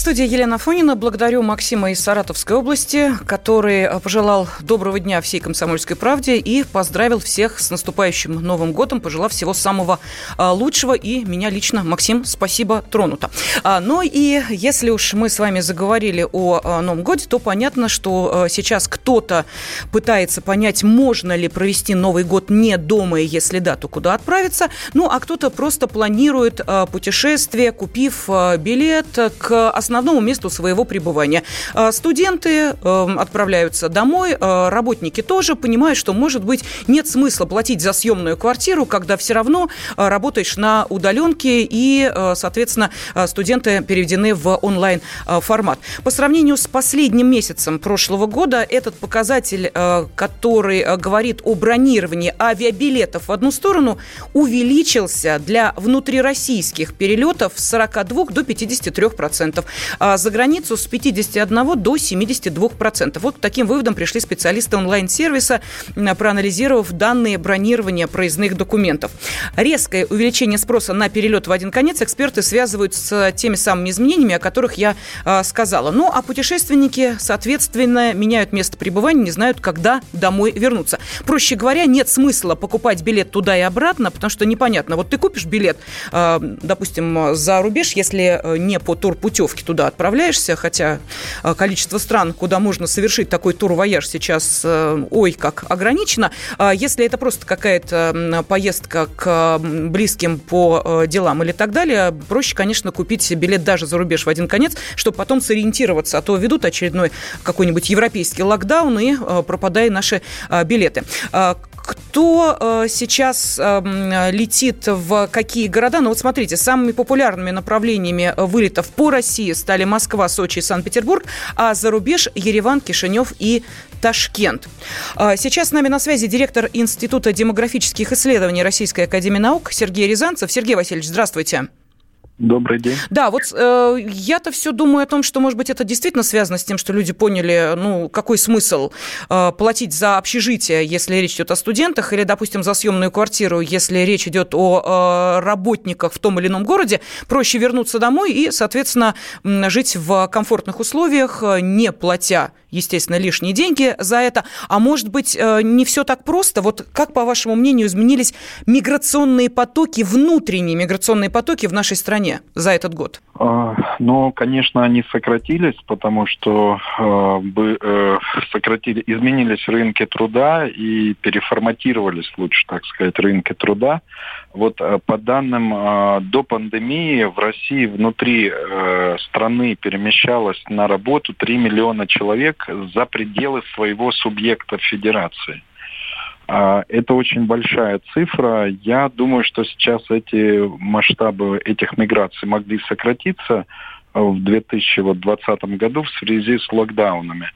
В студии Елена Фонина. Благодарю Максима из Саратовской области, который пожелал доброго дня всей комсомольской правде и поздравил всех с наступающим Новым годом, пожелав всего самого э, лучшего. И меня лично, Максим, спасибо, тронуто. А, ну и если уж мы с вами заговорили о э, Новом годе, то понятно, что сейчас кто-то пытается понять, можно ли провести Новый год не дома, и если да, то куда отправиться. Ну, а кто-то просто планирует путешествие, купив билет к основному основному месту своего пребывания. А, студенты эм, отправляются домой, а, работники тоже понимают, что, может быть, нет смысла платить за съемную квартиру, когда все равно а, работаешь на удаленке, и, соответственно, студенты переведены в онлайн-формат. По сравнению с последним месяцем прошлого года, этот показатель, который говорит о бронировании авиабилетов в одну сторону, увеличился для внутрироссийских перелетов с 42 до 53 процентов а за границу с 51 до 72 процентов. Вот к таким выводам пришли специалисты онлайн-сервиса, проанализировав данные бронирования проездных документов. Резкое увеличение спроса на перелет в один конец эксперты связывают с теми самыми изменениями, о которых я а, сказала. Ну, а путешественники, соответственно, меняют место пребывания, не знают, когда домой вернуться. Проще говоря, нет смысла покупать билет туда и обратно, потому что непонятно. Вот ты купишь билет, а, допустим, за рубеж, если э, не по турпутевке, туда отправляешься, хотя э, количество стран, куда можно совершить такой тур-вояж сейчас, э, ой, как ограничено. А если это просто какая-то поездка к близким по э, делам или так далее, проще, конечно, купить билет даже за рубеж в один конец, чтобы потом сориентироваться, а то ведут очередной какой-нибудь европейский локдаун и пропадают наши билеты. Кто э, сейчас э, летит в какие города? Ну вот смотрите, самыми популярными направлениями вылетов по России стали Москва, Сочи и Санкт-Петербург, а за рубеж Ереван, Кишинев и Ташкент. А сейчас с нами на связи директор Института демографических исследований Российской Академии Наук Сергей Рязанцев. Сергей Васильевич, здравствуйте. Добрый день. Да, вот э, я-то все думаю о том, что, может быть, это действительно связано с тем, что люди поняли, ну, какой смысл э, платить за общежитие, если речь идет о студентах, или, допустим, за съемную квартиру, если речь идет о э, работниках в том или ином городе. Проще вернуться домой и, соответственно, жить в комфортных условиях, э, не платя, естественно, лишние деньги за это. А может быть, э, не все так просто? Вот как, по вашему мнению, изменились миграционные потоки, внутренние миграционные потоки в нашей стране? Стране за этот год? А, ну, конечно, они сократились, потому что э, э, сократили, изменились рынки труда и переформатировались, лучше так сказать, рынки труда. Вот э, по данным э, до пандемии в России внутри э, страны перемещалось на работу 3 миллиона человек за пределы своего субъекта федерации. А, это очень большая цифра. Я думаю, что сейчас эти масштабы этих миграций могли сократиться в 2020 году в связи с локдаунами.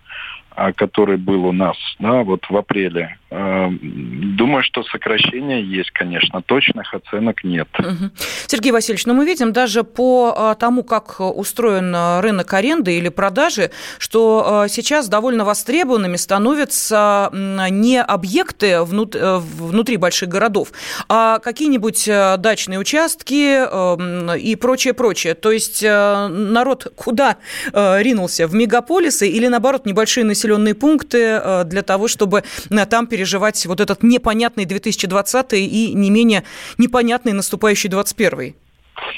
А, который был у нас да, вот в апреле. А, думаю, что сокращение есть, конечно, точных оценок нет. Угу. Сергей Васильевич, но ну мы видим даже по а, тому, как устроен рынок аренды или продажи, что сейчас довольно востребованными становятся не объекты э, внутри больших городов, а какие-нибудь э, дачные участки эм, и прочее, прочее. То есть э, народ куда ринулся? В мегаполисы или, наоборот, небольшие населенные пункты э, для того, чтобы э, там переживать вот этот непонятный 2020 и не менее непонятный наступающий 2021?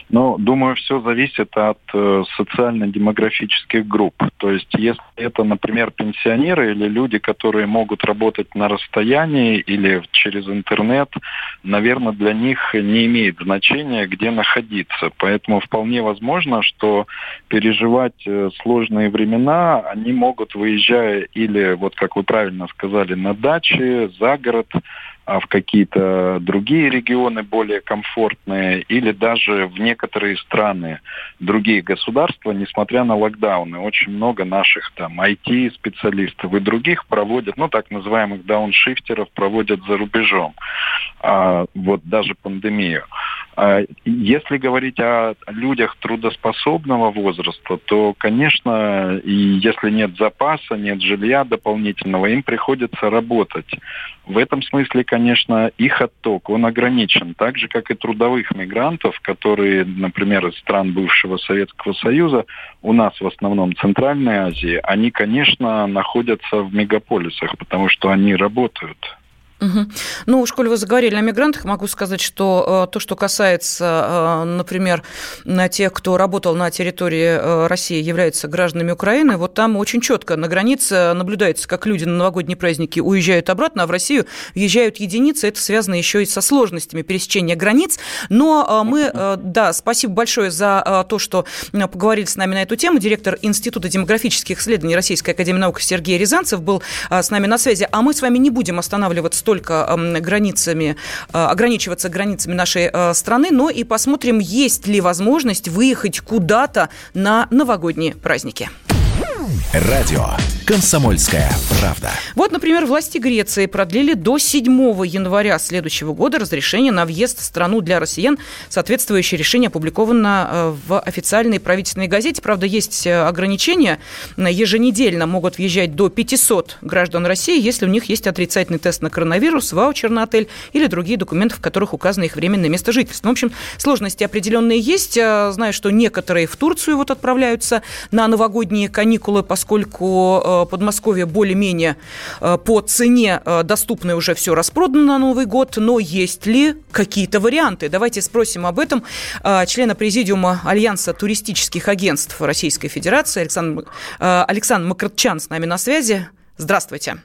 Ну, думаю, все зависит от э, социально-демографических групп. То есть, если это, например, пенсионеры или люди, которые могут работать на расстоянии или через интернет, наверное, для них не имеет значения, где находиться. Поэтому вполне возможно, что переживать э, сложные времена они могут, выезжая или, вот как вы правильно сказали, на даче, за город, в какие-то другие регионы более комфортные или даже в некоторые страны, другие государства, несмотря на локдауны. Очень много наших там IT-специалистов и других проводят, ну так называемых дауншифтеров проводят за рубеж рубежом, а, вот даже пандемию. А, если говорить о людях трудоспособного возраста, то, конечно, и если нет запаса, нет жилья дополнительного, им приходится работать. В этом смысле, конечно, их отток, он ограничен, так же, как и трудовых мигрантов, которые, например, из стран бывшего Советского Союза, у нас в основном Центральной Азии, они, конечно, находятся в мегаполисах, потому что они работают. Угу. Ну, уж коль вы заговорили о мигрантах, могу сказать, что э, то, что касается, э, например, на тех, кто работал на территории э, России, являются гражданами Украины, вот там очень четко на границе наблюдается, как люди на новогодние праздники уезжают обратно, а в Россию въезжают единицы. Это связано еще и со сложностями пересечения границ. Но мы, да, спасибо большое за то, что поговорили с нами на эту тему. Директор Института демографических исследований Российской Академии Наук Сергей Рязанцев был с нами на связи. А мы с вами не будем останавливаться только границами, а, ограничиваться границами нашей а, страны, но и посмотрим, есть ли возможность выехать куда-то на новогодние праздники. Радио «Комсомольская правда». Вот, например, власти Греции продлили до 7 января следующего года разрешение на въезд в страну для россиян. Соответствующее решение опубликовано э, в официальной правительственной газете. Правда, есть э, ограничения. Еженедельно могут въезжать до 500 граждан России, если у них есть отрицательный тест на коронавирус, ваучер на отель или другие документы, в которых указано их временное место жительства. Ну, в общем, сложности определенные есть. Э, знаю, что некоторые в Турцию вот отправляются на новогодние каникулы, поскольку э, Подмосковье более-менее э, по цене э, доступное уже все распродано на Новый год, но есть ли какие-то варианты? Давайте спросим об этом члена президиума Альянса туристических агентств Российской Федерации Александр, Александр Макарчан с нами на связи. Здравствуйте.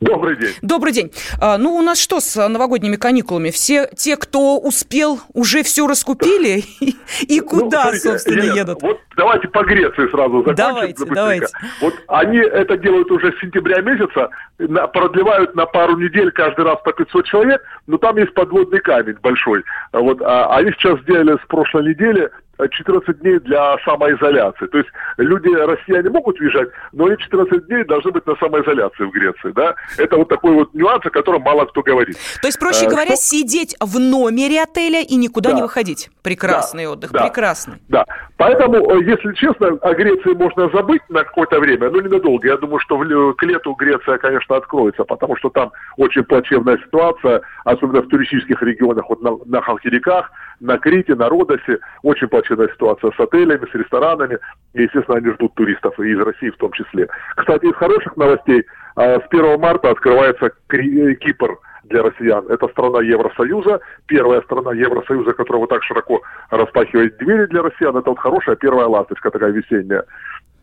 Добрый день. Добрый день. А, ну, у нас что с новогодними каникулами? Все те, кто успел, уже все раскупили? И ну, куда, собственно, едут? Вот давайте по Греции сразу закончим. Давайте, давайте. Вот они это делают уже с сентября месяца, продлевают на пару недель каждый раз по 500 человек, но там есть подводный камень большой. Вот, а они сейчас сделали с прошлой недели 14 дней для самоизоляции. То есть люди, россияне могут уезжать, но они 14 дней должны быть на самоизоляции в Греции. Да? Это вот такой вот нюанс, о котором мало кто говорит. То есть, проще а, говоря, что... сидеть в номере отеля и никуда да. не выходить. Прекрасный да. отдых, да. прекрасный. Да. Поэтому, э, если честно, о Греции можно забыть на какое-то время, но ненадолго. Я думаю, что в, к лету Греция, конечно, откроется, потому что там очень плачевная ситуация, особенно в туристических регионах, вот на, на Халкидиках, на Крите, на Родосе. Очень плачевная ситуация с отелями, с ресторанами. И, естественно, они ждут туристов, и из России в том числе. Кстати, из хороших новостей, а, с 1 марта открывается Кипр для россиян. Это страна Евросоюза, первая страна Евросоюза, которая вот так широко распахивает двери для россиян. Это вот хорошая первая ласточка такая весенняя.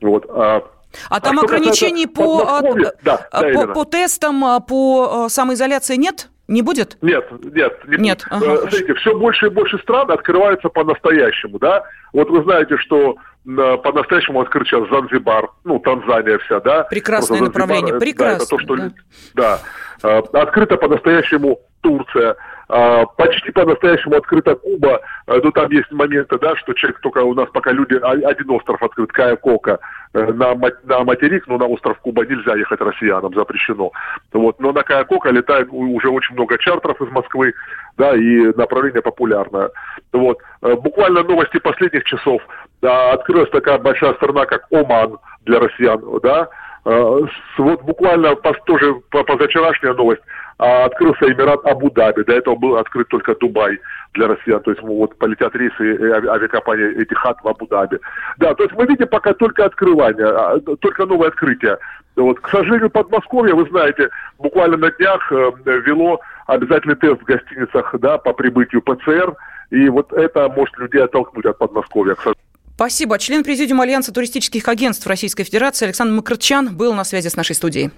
Вот. А, а, а там ограничений по, а, да, да, по, по тестам, по самоизоляции нет? Не будет? Нет, нет. Не нет. Ага. Э, смотрите, все больше и больше стран открываются по-настоящему, да. Вот вы знаете, что по-настоящему открыт сейчас Занзибар, ну, Танзания вся, да. Прекрасное Занзибар, направление, прекрасно. Да, это то, что, да. да. Э, открыто по-настоящему Турция, э, почти по-настоящему открыта Куба, но там есть моменты, да, что человек только у нас пока люди, а, один остров открыт, Кая-Кока, на, на материк, но на остров Куба нельзя ехать россиянам, запрещено. Вот. Но на Кая-Кока летает уже очень много чартеров из Москвы, да, и направление популярное. Вот. Э, буквально новости последних часов. Да, открылась такая большая страна, как Оман для россиян, да, э, вот буквально тоже позавчерашняя новость. А, открылся Эмират Абу-Даби. До этого был открыт только Дубай для россиян. То есть вот полетят рейсы авиакомпании Этихад в Абу-Даби. Да, то есть мы видим пока только открывание, а, только новое открытие. Вот, к сожалению, Подмосковье, вы знаете, буквально на днях э, вело обязательный тест в гостиницах да, по прибытию ПЦР. И вот это может людей оттолкнуть от Подмосковья, к сожалению. Спасибо. Член Президиума Альянса туристических агентств Российской Федерации Александр Макарчан был на связи с нашей студией.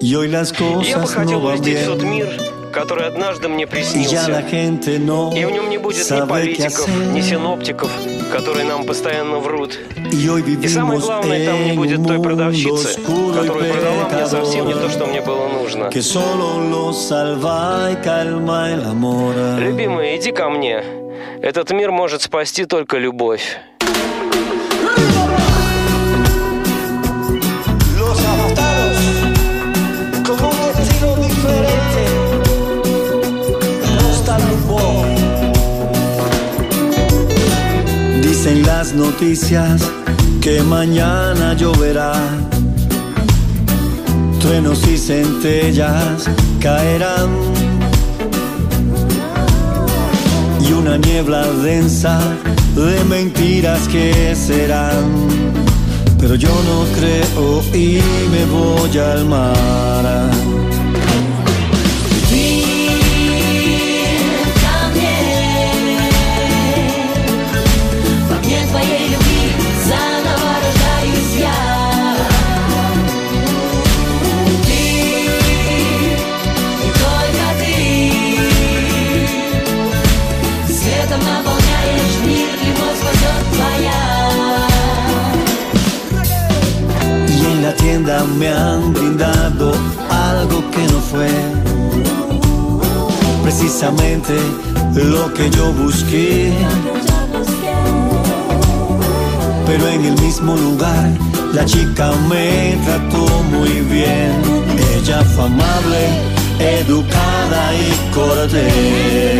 Я бы хотел увидеть тот мир, который однажды мне приснился. И в нем не будет ни политиков, ни синоптиков, которые нам постоянно врут. И самое главное, там не будет той продавщицы, которая продала мне совсем не то, что мне было нужно. Любимый, иди ко мне. Этот мир может спасти только любовь. Las noticias que mañana lloverá. Truenos y centellas caerán. Y una niebla densa de mentiras que serán. Pero yo no creo y me voy al mar. Me han brindado algo que no fue precisamente lo que yo busqué. Pero en el mismo lugar la chica me trató muy bien. Ella fue amable, educada y cortés.